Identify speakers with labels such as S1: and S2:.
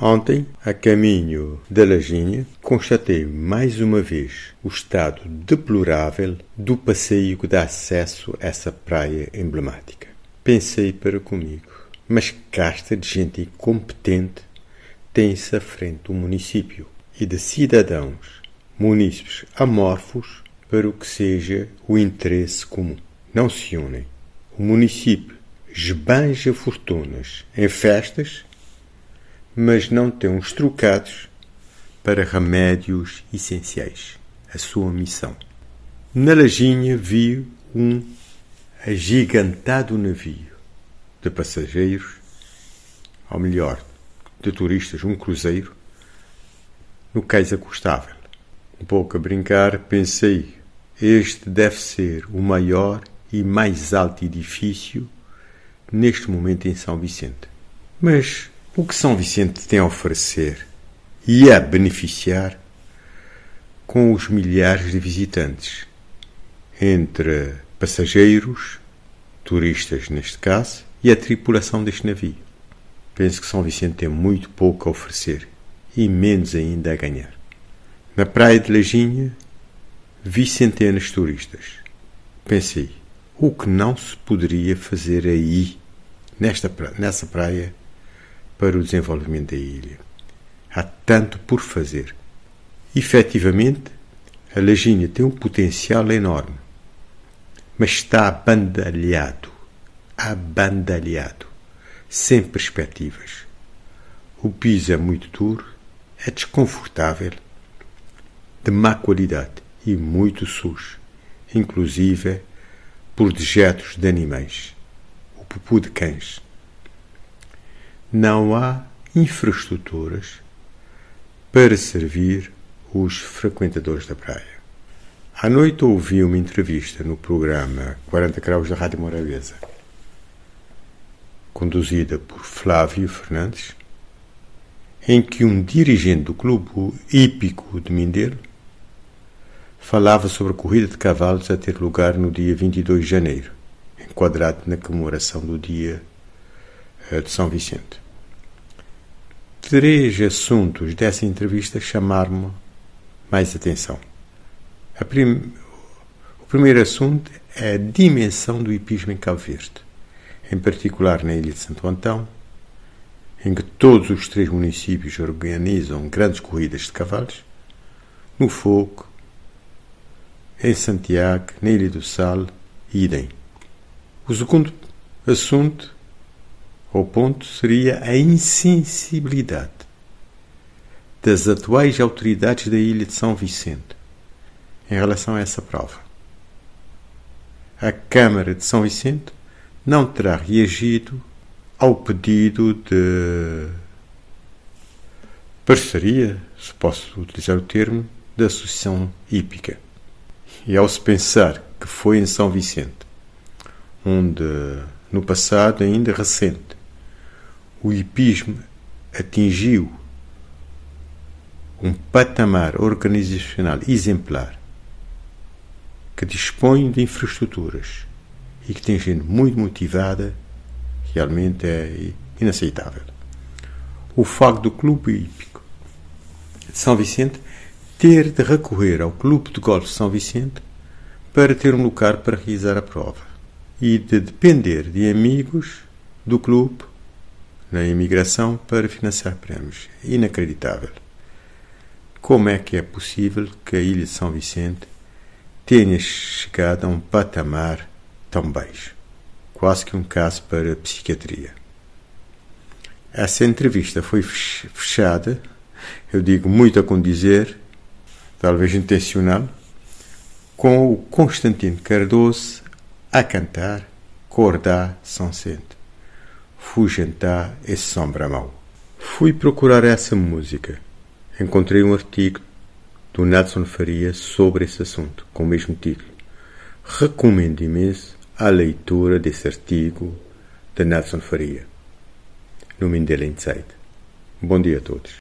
S1: Ontem, a caminho da Lajinha, constatei mais uma vez o estado deplorável do passeio que dá acesso a essa praia emblemática. Pensei para comigo, mas casta de gente incompetente tem-se à frente do município e de cidadãos, munícipes amorfos para o que seja o interesse comum. Não se unem. O município esbanja fortunas em festas mas não tem uns trocados para remédios essenciais. A sua missão. Na lajinha vi um agigantado navio de passageiros, ou melhor, de turistas, um cruzeiro, no cais acostável. Um pouco a brincar, pensei, este deve ser o maior e mais alto edifício neste momento em São Vicente. Mas o que São Vicente tem a oferecer e a beneficiar com os milhares de visitantes, entre passageiros, turistas neste caso, e a tripulação deste navio. Penso que São Vicente tem muito pouco a oferecer e menos ainda a ganhar. Na praia de Lajinha vi centenas de turistas. Pensei, o que não se poderia fazer aí, nesta nessa praia, para o desenvolvimento da ilha. Há tanto por fazer. Efetivamente, a Lajinha tem um potencial enorme, mas está abandalhado, abandalhado, sem perspectivas. O piso é muito duro, é desconfortável, de má qualidade e muito sujo, inclusive por dejetos de animais, o pupu de cães não há infraestruturas para servir os frequentadores da praia. À noite ouvi uma entrevista no programa 40 Graus da Rádio Morabeza, conduzida por Flávio Fernandes, em que um dirigente do Clube Hípico de Mindelo falava sobre a corrida de cavalos a ter lugar no dia 22 de janeiro, enquadrado na comemoração do dia eh, de São Vicente. Três assuntos dessa entrevista chamaram-me mais atenção. Prim... O primeiro assunto é a dimensão do hipismo em Cabo Verde, em particular na Ilha de Santo Antão, em que todos os três municípios organizam grandes corridas de cavalos, no Fogo, em Santiago, na Ilha do Sal e idem. O segundo assunto o ponto seria a insensibilidade das atuais autoridades da ilha de São Vicente em relação a essa prova. A Câmara de São Vicente não terá reagido ao pedido de parceria, se posso utilizar o termo, da Associação Hípica. E ao se pensar que foi em São Vicente, onde no passado ainda recente o hipismo atingiu um patamar organizacional exemplar que dispõe de infraestruturas e que tem gente muito motivada, realmente é inaceitável. O facto do Clube Hípico de São Vicente ter de recorrer ao Clube de Golfe de São Vicente para ter um lugar para realizar a prova e de depender de amigos do clube na imigração para financiar prémios. Inacreditável. Como é que é possível que a Ilha de São Vicente tenha chegado a um patamar tão baixo? Quase que um caso para a psiquiatria. Essa entrevista foi fechada, eu digo muito a condizer, talvez intencional, com o Constantino Cardoso a cantar Cordá São Centro fugentar esse sombra mau. Fui procurar essa música. Encontrei um artigo do Nelson Faria sobre esse assunto, com o mesmo título. Recomendo imenso a leitura desse artigo de Nelson Faria, no Mindela Insight. Bom dia a todos.